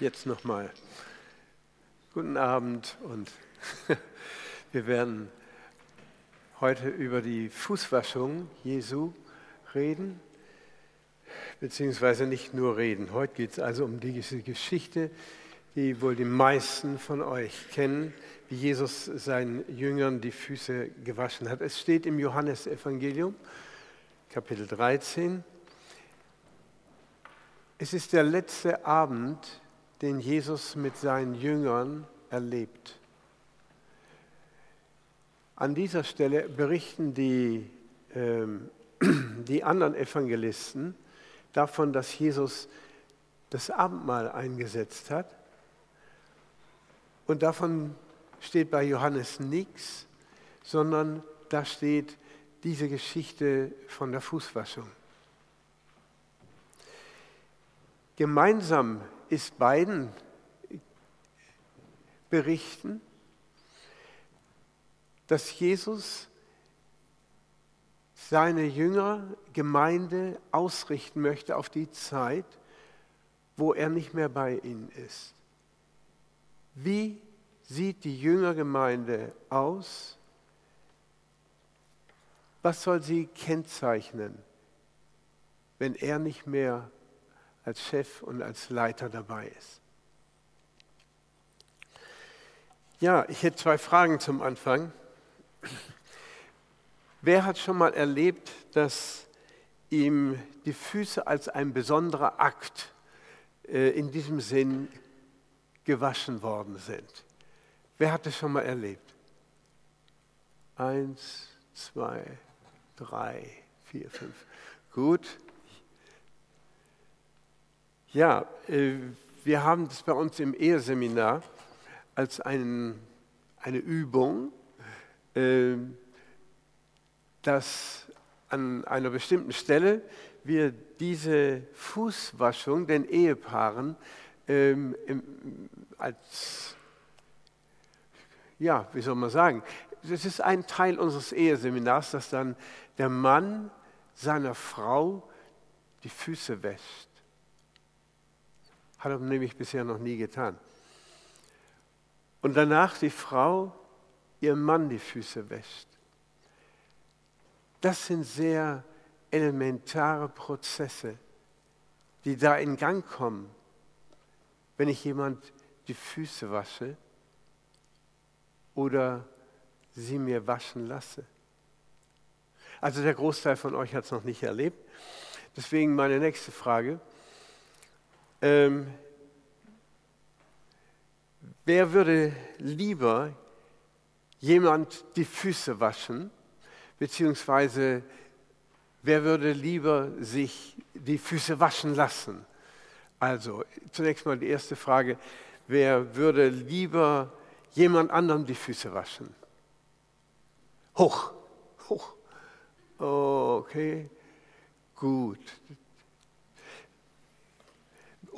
Jetzt nochmal. Guten Abend und wir werden heute über die Fußwaschung Jesu reden, beziehungsweise nicht nur reden. Heute geht es also um diese Geschichte, die wohl die meisten von euch kennen, wie Jesus seinen Jüngern die Füße gewaschen hat. Es steht im Johannesevangelium, Kapitel 13. Es ist der letzte Abend, den Jesus mit seinen Jüngern erlebt. An dieser Stelle berichten die, äh, die anderen Evangelisten davon, dass Jesus das Abendmahl eingesetzt hat. Und davon steht bei Johannes nichts, sondern da steht diese Geschichte von der Fußwaschung. Gemeinsam ist beiden Berichten, dass Jesus seine Jünger, Gemeinde ausrichten möchte auf die Zeit, wo er nicht mehr bei ihnen ist. Wie sieht die Jüngergemeinde aus? Was soll sie kennzeichnen, wenn er nicht mehr als Chef und als Leiter dabei ist. Ja, ich hätte zwei Fragen zum Anfang. Wer hat schon mal erlebt, dass ihm die Füße als ein besonderer Akt äh, in diesem Sinn gewaschen worden sind? Wer hat das schon mal erlebt? Eins, zwei, drei, vier, fünf. Gut, ja, äh, wir haben das bei uns im Eheseminar als ein, eine Übung, äh, dass an einer bestimmten Stelle wir diese Fußwaschung den Ehepaaren ähm, als, ja, wie soll man sagen, das ist ein Teil unseres Eheseminars, dass dann der Mann seiner Frau die Füße wäscht. Hat er nämlich bisher noch nie getan. Und danach die Frau ihrem Mann die Füße wäscht. Das sind sehr elementare Prozesse, die da in Gang kommen, wenn ich jemand die Füße wasche oder sie mir waschen lasse. Also der Großteil von euch hat es noch nicht erlebt. Deswegen meine nächste Frage. Ähm, wer würde lieber jemand die Füße waschen, beziehungsweise wer würde lieber sich die Füße waschen lassen? Also zunächst mal die erste Frage, wer würde lieber jemand anderem die Füße waschen? Hoch, hoch. Okay, gut.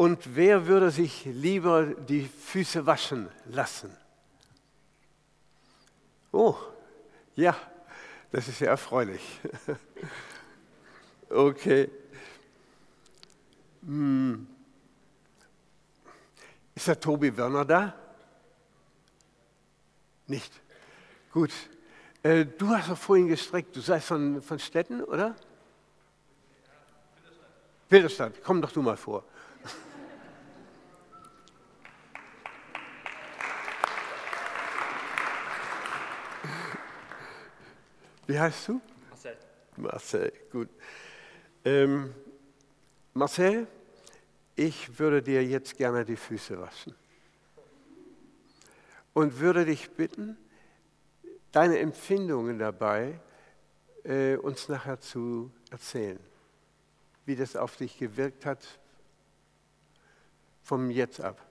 Und wer würde sich lieber die Füße waschen lassen? Oh, ja, das ist ja erfreulich. Okay. Hm. Ist der Tobi Werner da? Nicht. Gut. Äh, du hast doch vorhin gestreckt. Du seist von, von Städten, oder? Wilderstadt. Komm doch du mal vor. Wie heißt du? Marcel. Marcel, gut. Ähm, Marcel, ich würde dir jetzt gerne die Füße waschen und würde dich bitten, deine Empfindungen dabei äh, uns nachher zu erzählen, wie das auf dich gewirkt hat vom Jetzt ab.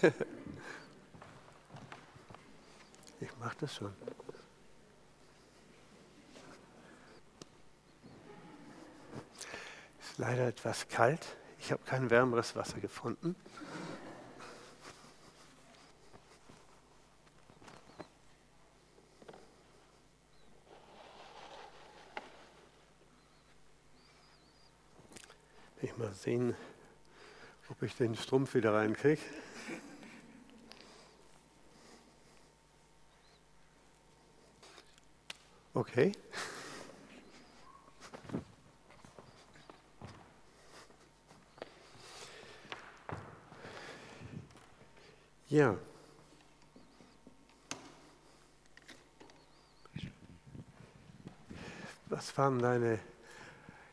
ich mache das schon. Leider etwas kalt. Ich habe kein wärmeres Wasser gefunden. Ich mal sehen, Ob ich den Strumpf wieder reinkriege? Okay. Ja. Was waren deine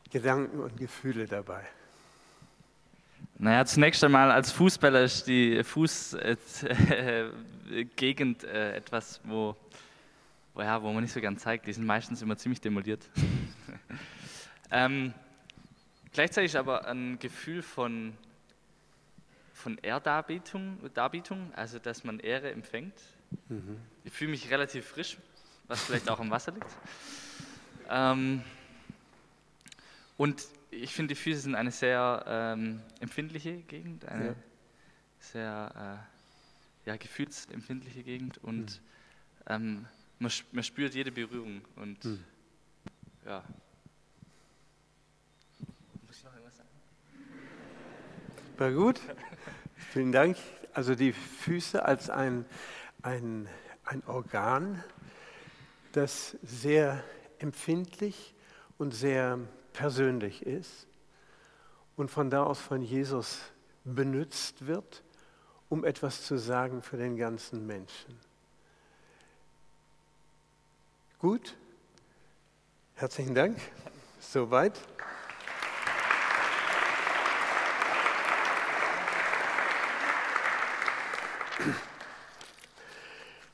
Gedanken und Gefühle dabei? Naja, zunächst einmal als Fußballer ist die Fußgegend äh, äh, etwas, wo, wo, ja, wo man nicht so gern zeigt. Die sind meistens immer ziemlich demoliert. ähm, gleichzeitig aber ein Gefühl von, von Ehrdarbietung, Darbietung, also dass man Ehre empfängt. Mhm. Ich fühle mich relativ frisch, was vielleicht auch am Wasser liegt. Ähm, und ich finde, die Füße sind eine sehr ähm, empfindliche Gegend, eine ja. sehr äh, ja, gefühlsempfindliche Gegend und mhm. ähm, man, man, spürt jede Berührung und mhm. ja. Muss ich noch irgendwas sagen? War gut. Vielen Dank. Also die Füße als ein, ein, ein Organ, das sehr empfindlich und sehr persönlich ist und von da aus von Jesus benutzt wird, um etwas zu sagen für den ganzen Menschen. Gut, herzlichen Dank. Soweit.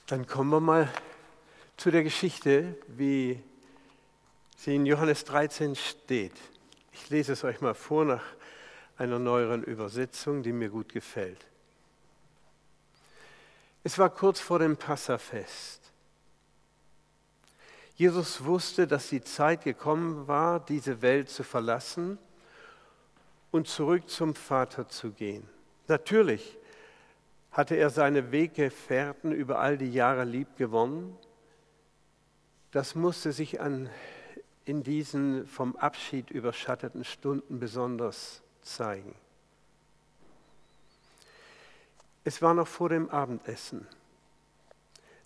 Dann kommen wir mal zu der Geschichte, wie sie in Johannes 13 steht. Ich lese es euch mal vor nach einer neueren Übersetzung, die mir gut gefällt. Es war kurz vor dem Passafest. Jesus wusste, dass die Zeit gekommen war, diese Welt zu verlassen und zurück zum Vater zu gehen. Natürlich hatte er seine Weggefährten über all die Jahre lieb gewonnen. Das musste sich an in diesen vom Abschied überschatteten Stunden besonders zeigen. Es war noch vor dem Abendessen.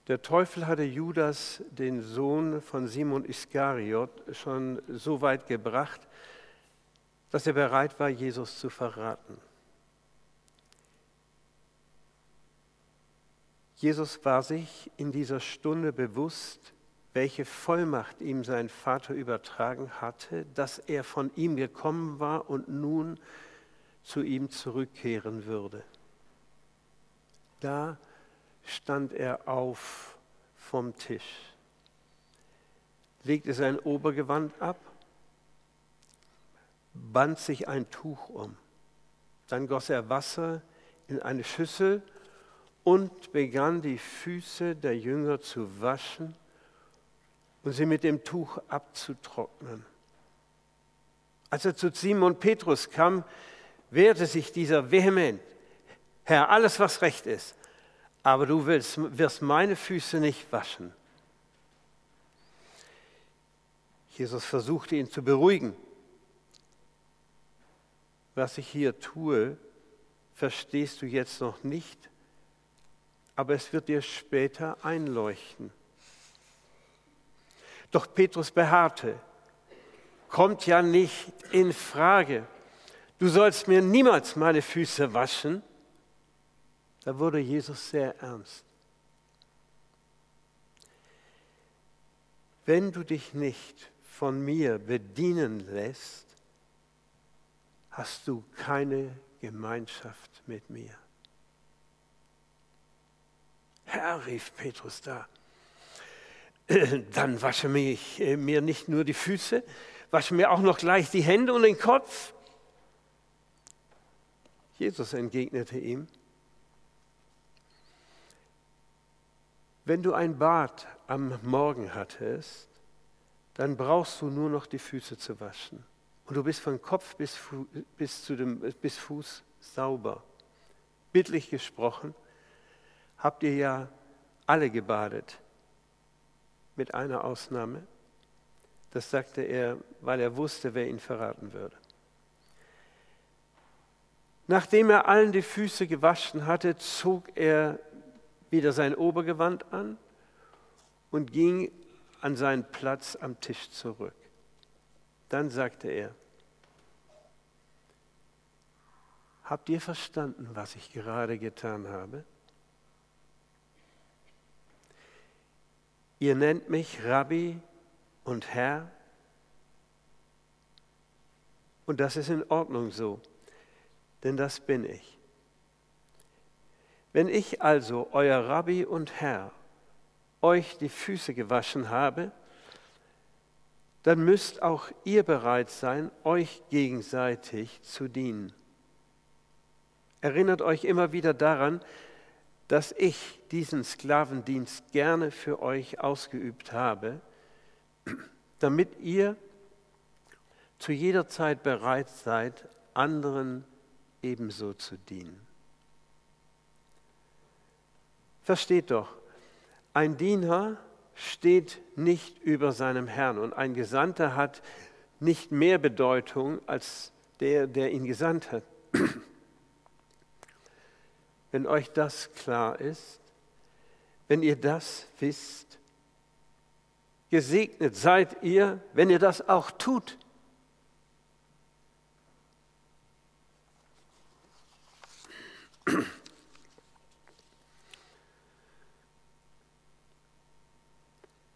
Der Teufel hatte Judas, den Sohn von Simon Iskariot, schon so weit gebracht, dass er bereit war, Jesus zu verraten. Jesus war sich in dieser Stunde bewusst, welche Vollmacht ihm sein Vater übertragen hatte, dass er von ihm gekommen war und nun zu ihm zurückkehren würde. Da stand er auf vom Tisch, legte sein Obergewand ab, band sich ein Tuch um, dann goss er Wasser in eine Schüssel und begann die Füße der Jünger zu waschen und sie mit dem Tuch abzutrocknen. Als er zu Simon Petrus kam, wehrte sich dieser vehement, Herr, alles was recht ist, aber du willst, wirst meine Füße nicht waschen. Jesus versuchte ihn zu beruhigen. Was ich hier tue, verstehst du jetzt noch nicht, aber es wird dir später einleuchten. Doch Petrus beharrte, kommt ja nicht in Frage. Du sollst mir niemals meine Füße waschen. Da wurde Jesus sehr ernst. Wenn du dich nicht von mir bedienen lässt, hast du keine Gemeinschaft mit mir. Herr, rief Petrus da, dann wasche mich, äh, mir nicht nur die Füße, wasche mir auch noch gleich die Hände und den Kopf. Jesus entgegnete ihm, wenn du ein Bad am Morgen hattest, dann brauchst du nur noch die Füße zu waschen. Und du bist von Kopf bis, bis, zu dem, bis Fuß sauber. Bildlich gesprochen, habt ihr ja alle gebadet mit einer Ausnahme. Das sagte er, weil er wusste, wer ihn verraten würde. Nachdem er allen die Füße gewaschen hatte, zog er wieder sein Obergewand an und ging an seinen Platz am Tisch zurück. Dann sagte er, habt ihr verstanden, was ich gerade getan habe? Ihr nennt mich Rabbi und Herr und das ist in Ordnung so, denn das bin ich. Wenn ich also, euer Rabbi und Herr, euch die Füße gewaschen habe, dann müsst auch ihr bereit sein, euch gegenseitig zu dienen. Erinnert euch immer wieder daran, dass ich diesen Sklavendienst gerne für euch ausgeübt habe, damit ihr zu jeder Zeit bereit seid, anderen ebenso zu dienen. Versteht doch, ein Diener steht nicht über seinem Herrn und ein Gesandter hat nicht mehr Bedeutung als der, der ihn gesandt hat. Wenn euch das klar ist, wenn ihr das wisst, gesegnet seid ihr, wenn ihr das auch tut.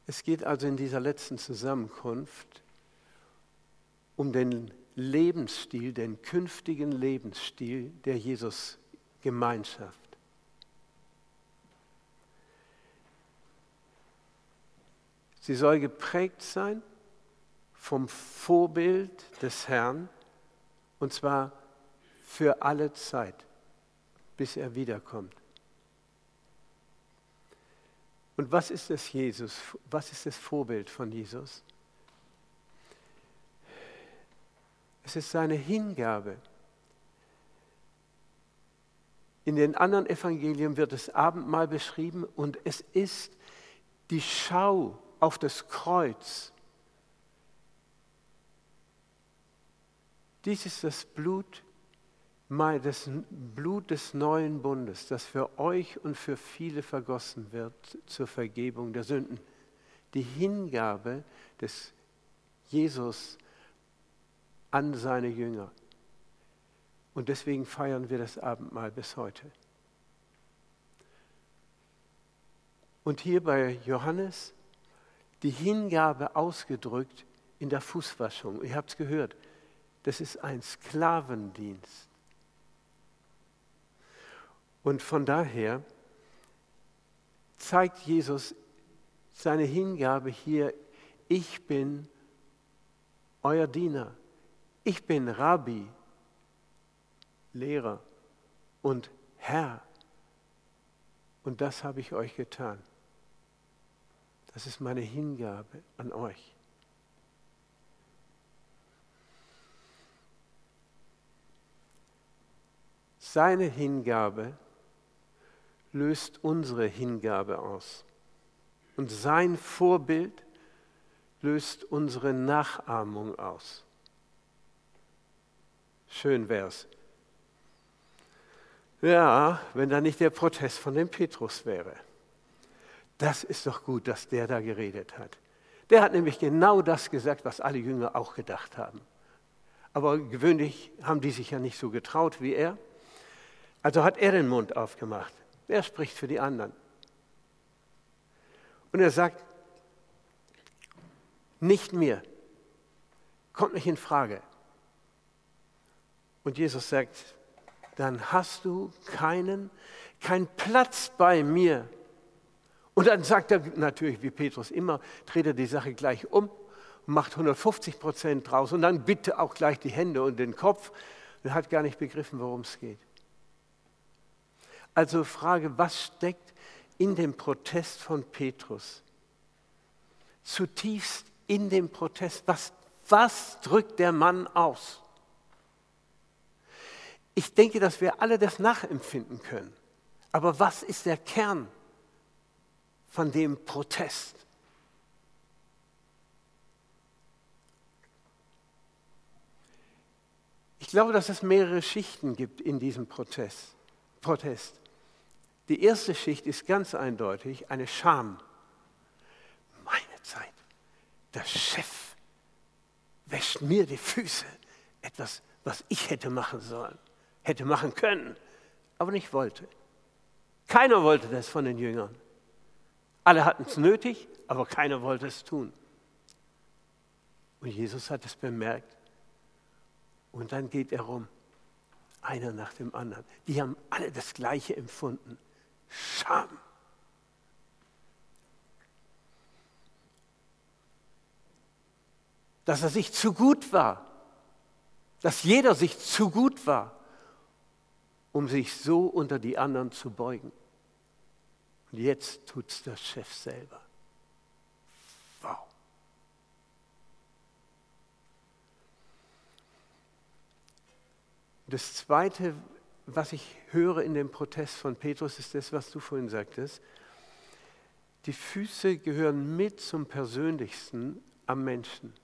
Es geht also in dieser letzten Zusammenkunft um den Lebensstil, den künftigen Lebensstil der Jesus-Gemeinschaft. Sie soll geprägt sein vom Vorbild des Herrn, und zwar für alle Zeit bis er wiederkommt. Und was ist das Jesus? Was ist das Vorbild von Jesus? Es ist seine Hingabe. In den anderen Evangelien wird das Abendmahl beschrieben und es ist die Schau auf das Kreuz. Dies ist das Blut das Blut des neuen Bundes, das für euch und für viele vergossen wird zur Vergebung der Sünden. Die Hingabe des Jesus an seine Jünger. Und deswegen feiern wir das Abendmahl bis heute. Und hier bei Johannes die Hingabe ausgedrückt in der Fußwaschung. Ihr habt es gehört, das ist ein Sklavendienst. Und von daher zeigt Jesus seine Hingabe hier, ich bin euer Diener, ich bin Rabbi, Lehrer und Herr. Und das habe ich euch getan. Das ist meine Hingabe an euch. Seine Hingabe löst unsere Hingabe aus. Und sein Vorbild löst unsere Nachahmung aus. Schön wär's. Ja, wenn da nicht der Protest von dem Petrus wäre. Das ist doch gut, dass der da geredet hat. Der hat nämlich genau das gesagt, was alle Jünger auch gedacht haben. Aber gewöhnlich haben die sich ja nicht so getraut wie er. Also hat er den Mund aufgemacht. Wer spricht für die anderen? Und er sagt, nicht mir, kommt nicht in Frage. Und Jesus sagt, dann hast du keinen, keinen Platz bei mir. Und dann sagt er natürlich, wie Petrus immer, dreht er die Sache gleich um und macht 150 Prozent draus und dann bitte auch gleich die Hände und den Kopf. Er hat gar nicht begriffen, worum es geht. Also Frage, was steckt in dem Protest von Petrus? Zutiefst in dem Protest, was, was drückt der Mann aus? Ich denke, dass wir alle das nachempfinden können. Aber was ist der Kern von dem Protest? Ich glaube, dass es mehrere Schichten gibt in diesem Protest. Protest. Die erste Schicht ist ganz eindeutig eine Scham. Meine Zeit. Der Chef wäscht mir die Füße. Etwas, was ich hätte machen sollen, hätte machen können, aber nicht wollte. Keiner wollte das von den Jüngern. Alle hatten es nötig, aber keiner wollte es tun. Und Jesus hat es bemerkt. Und dann geht er rum, einer nach dem anderen. Die haben alle das Gleiche empfunden. Scham. Dass er sich zu gut war. Dass jeder sich zu gut war, um sich so unter die anderen zu beugen. Und jetzt tut es der Chef selber. Wow. Das Zweite, was ich höre in dem Protest von Petrus, ist das, was du vorhin sagtest. Die Füße gehören mit zum Persönlichsten am Menschen.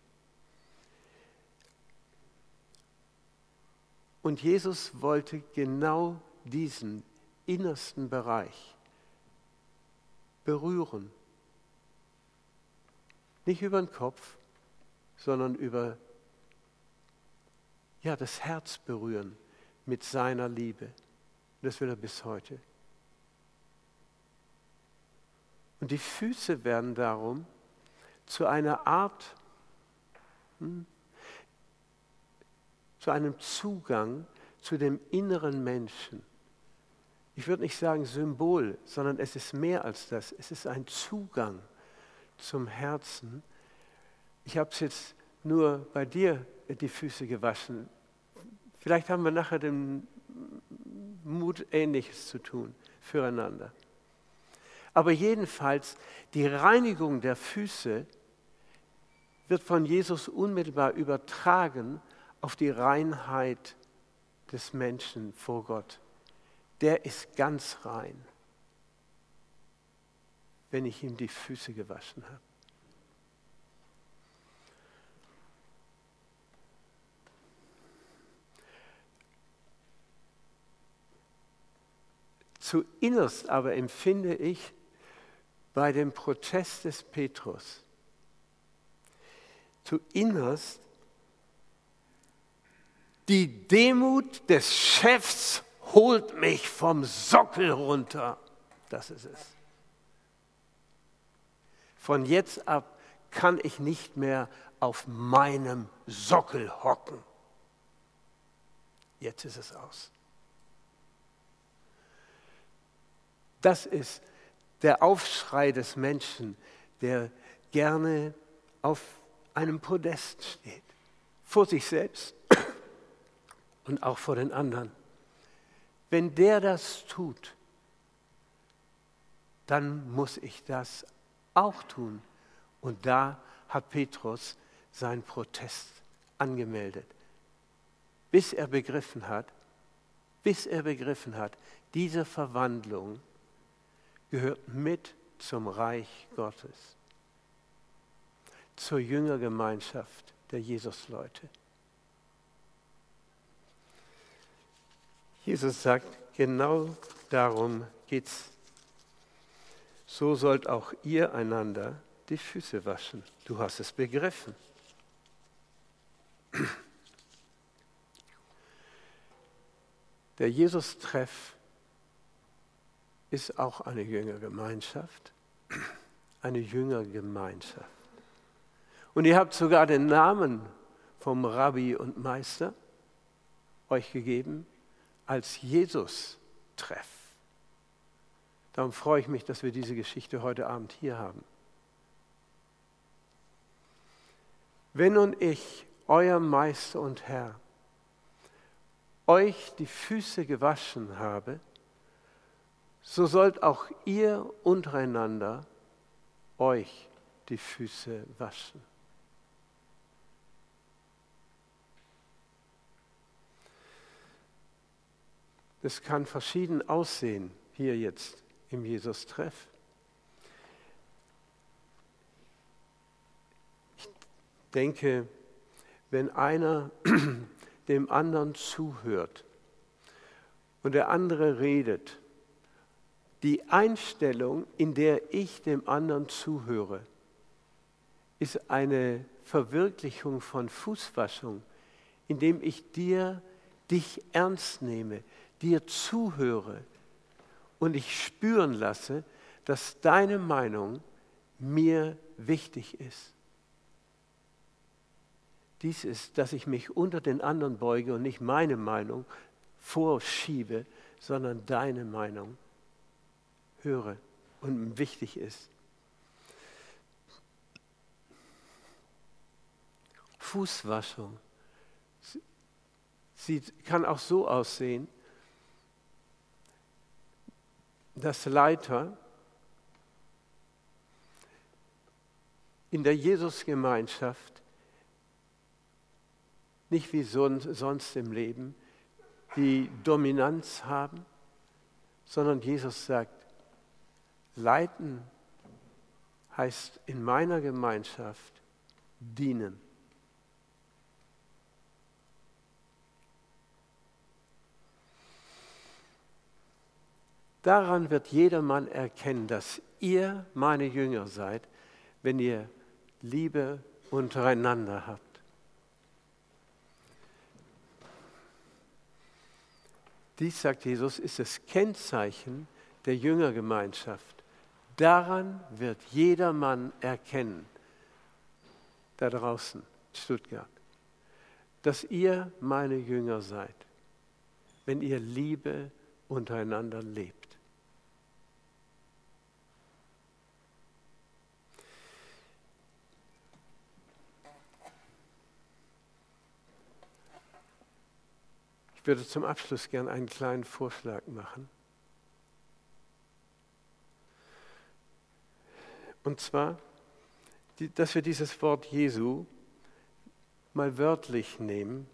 Und Jesus wollte genau diesen innersten Bereich berühren. Nicht über den Kopf, sondern über ja, das Herz berühren mit seiner Liebe. Das will er bis heute. Und die Füße werden darum zu einer Art, hm, zu einem Zugang zu dem inneren Menschen. Ich würde nicht sagen Symbol, sondern es ist mehr als das. Es ist ein Zugang zum Herzen. Ich habe es jetzt nur bei dir die Füße gewaschen. Vielleicht haben wir nachher den Mut, Ähnliches zu tun füreinander. Aber jedenfalls, die Reinigung der Füße wird von Jesus unmittelbar übertragen auf die Reinheit des Menschen vor Gott. Der ist ganz rein, wenn ich ihm die Füße gewaschen habe. Zuinnerst aber empfinde ich bei dem Protest des Petrus, zuinnerst die Demut des Chefs holt mich vom Sockel runter. Das ist es. Von jetzt ab kann ich nicht mehr auf meinem Sockel hocken. Jetzt ist es aus. Das ist der Aufschrei des Menschen, der gerne auf einem Podest steht, vor sich selbst und auch vor den anderen. Wenn der das tut, dann muss ich das auch tun. Und da hat Petrus seinen Protest angemeldet, bis er begriffen hat, bis er begriffen hat, diese Verwandlung gehört mit zum Reich Gottes, zur Jüngergemeinschaft der Jesusleute. Jesus sagt, genau darum geht's. So sollt auch ihr einander die Füße waschen. Du hast es begriffen. Der Jesus-Treff ist auch eine Jüngergemeinschaft, eine Jüngergemeinschaft. Und ihr habt sogar den Namen vom Rabbi und Meister euch gegeben als Jesus-Treff. Darum freue ich mich, dass wir diese Geschichte heute Abend hier haben. Wenn nun ich, euer Meister und Herr, euch die Füße gewaschen habe, so sollt auch ihr untereinander euch die Füße waschen. Das kann verschieden aussehen hier jetzt im Jesus-Treff. Ich denke, wenn einer dem anderen zuhört und der andere redet, die Einstellung, in der ich dem anderen zuhöre, ist eine Verwirklichung von Fußwaschung, indem ich dir, dich ernst nehme, dir zuhöre und ich spüren lasse, dass deine Meinung mir wichtig ist. Dies ist, dass ich mich unter den anderen beuge und nicht meine Meinung vorschiebe, sondern deine Meinung höre und wichtig ist. Fußwaschung. Sie kann auch so aussehen, dass Leiter in der Jesusgemeinschaft nicht wie sonst im Leben die Dominanz haben, sondern Jesus sagt, leiten heißt in meiner Gemeinschaft dienen. Daran wird jedermann erkennen, dass ihr meine Jünger seid, wenn ihr Liebe untereinander habt. Dies, sagt Jesus, ist das Kennzeichen der Jüngergemeinschaft. Daran wird jedermann erkennen, da draußen, Stuttgart, dass ihr meine Jünger seid, wenn ihr Liebe untereinander lebt. Würde zum Abschluss gern einen kleinen Vorschlag machen. Und zwar, dass wir dieses Wort Jesu mal wörtlich nehmen.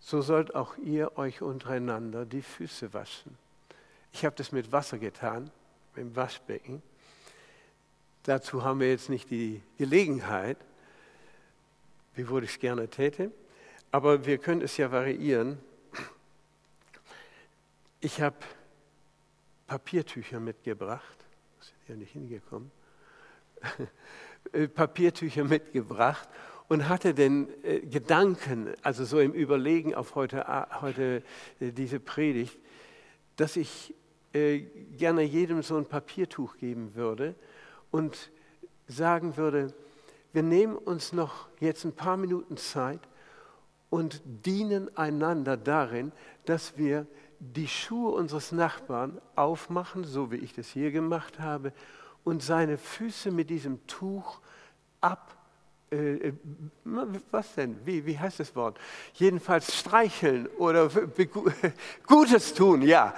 So sollt auch ihr euch untereinander die Füße waschen. Ich habe das mit Wasser getan, im Waschbecken. Dazu haben wir jetzt nicht die Gelegenheit wiewohl ich es gerne täte. Aber wir können es ja variieren. Ich habe Papiertücher mitgebracht. Das ist ja nicht hingekommen. Papiertücher mitgebracht und hatte den äh, Gedanken, also so im Überlegen auf heute, heute äh, diese Predigt, dass ich äh, gerne jedem so ein Papiertuch geben würde und sagen würde, wir nehmen uns noch jetzt ein paar Minuten Zeit und dienen einander darin, dass wir die Schuhe unseres Nachbarn aufmachen, so wie ich das hier gemacht habe, und seine Füße mit diesem Tuch ab, äh, äh was denn, wie, wie heißt das Wort? Jedenfalls streicheln oder Gutes tun, ja,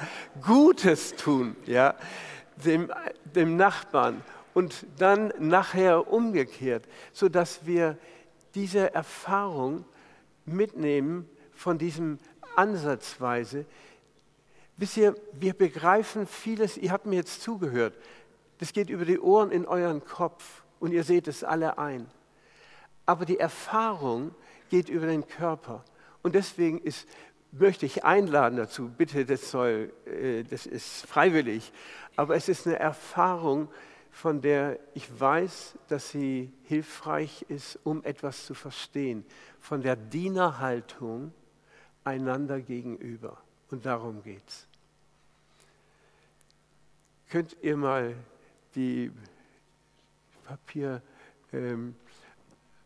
Gutes tun, ja, dem, dem Nachbarn und dann nachher umgekehrt, sodass wir diese Erfahrung mitnehmen von diesem Ansatzweise. Wisst ihr, wir begreifen vieles, ihr habt mir jetzt zugehört, das geht über die Ohren in euren Kopf und ihr seht es alle ein. Aber die Erfahrung geht über den Körper. Und deswegen ist, möchte ich einladen dazu, bitte, das, soll, äh, das ist freiwillig, aber es ist eine Erfahrung, von der ich weiß, dass sie hilfreich ist, um etwas zu verstehen, von der Dienerhaltung einander gegenüber. Und darum geht es. Könnt ihr mal die Papier ähm,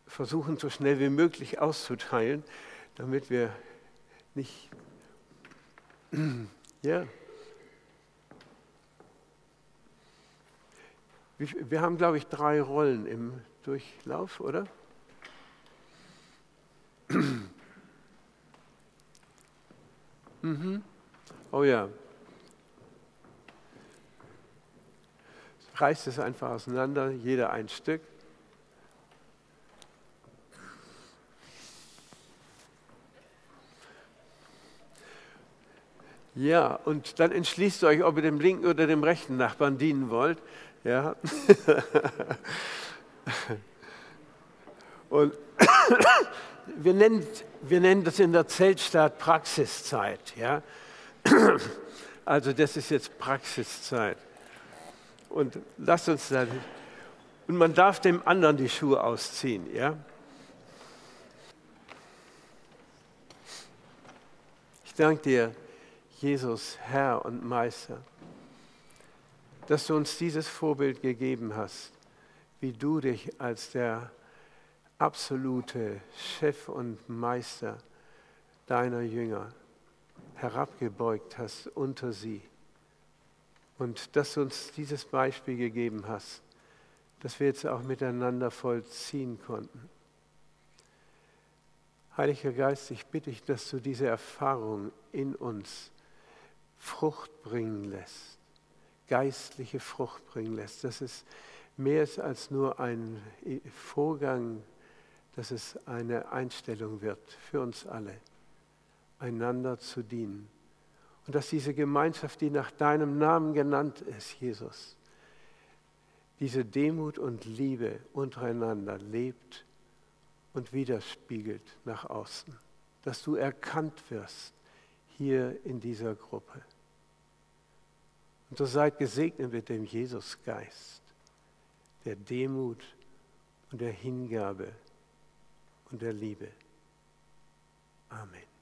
versuchen, so schnell wie möglich auszuteilen, damit wir nicht. ja. Wir haben, glaube ich, drei Rollen im Durchlauf, oder? mhm. Oh ja. Reißt es einfach auseinander, jeder ein Stück. Ja, und dann entschließt euch, ob ihr dem linken oder dem rechten Nachbarn dienen wollt. Ja. Und wir nennen, wir nennen das in der Zeltstadt Praxiszeit. Ja? Also das ist jetzt Praxiszeit. Und lasst uns dann, und man darf dem anderen die Schuhe ausziehen. Ja? Ich danke dir, Jesus, Herr und Meister, dass du uns dieses Vorbild gegeben hast, wie du dich als der absolute Chef und Meister deiner Jünger herabgebeugt hast unter sie. Und dass du uns dieses Beispiel gegeben hast, dass wir jetzt auch miteinander vollziehen konnten. Heiliger Geist, ich bitte dich, dass du diese Erfahrung in uns Frucht bringen lässt, geistliche Frucht bringen lässt, dass es mehr ist als nur ein Vorgang, dass es eine Einstellung wird für uns alle, einander zu dienen. Und dass diese Gemeinschaft, die nach deinem Namen genannt ist, Jesus, diese Demut und Liebe untereinander lebt und widerspiegelt nach außen. Dass du erkannt wirst hier in dieser Gruppe. Und so seid gesegnet mit dem Jesusgeist, der Demut und der Hingabe und der Liebe. Amen.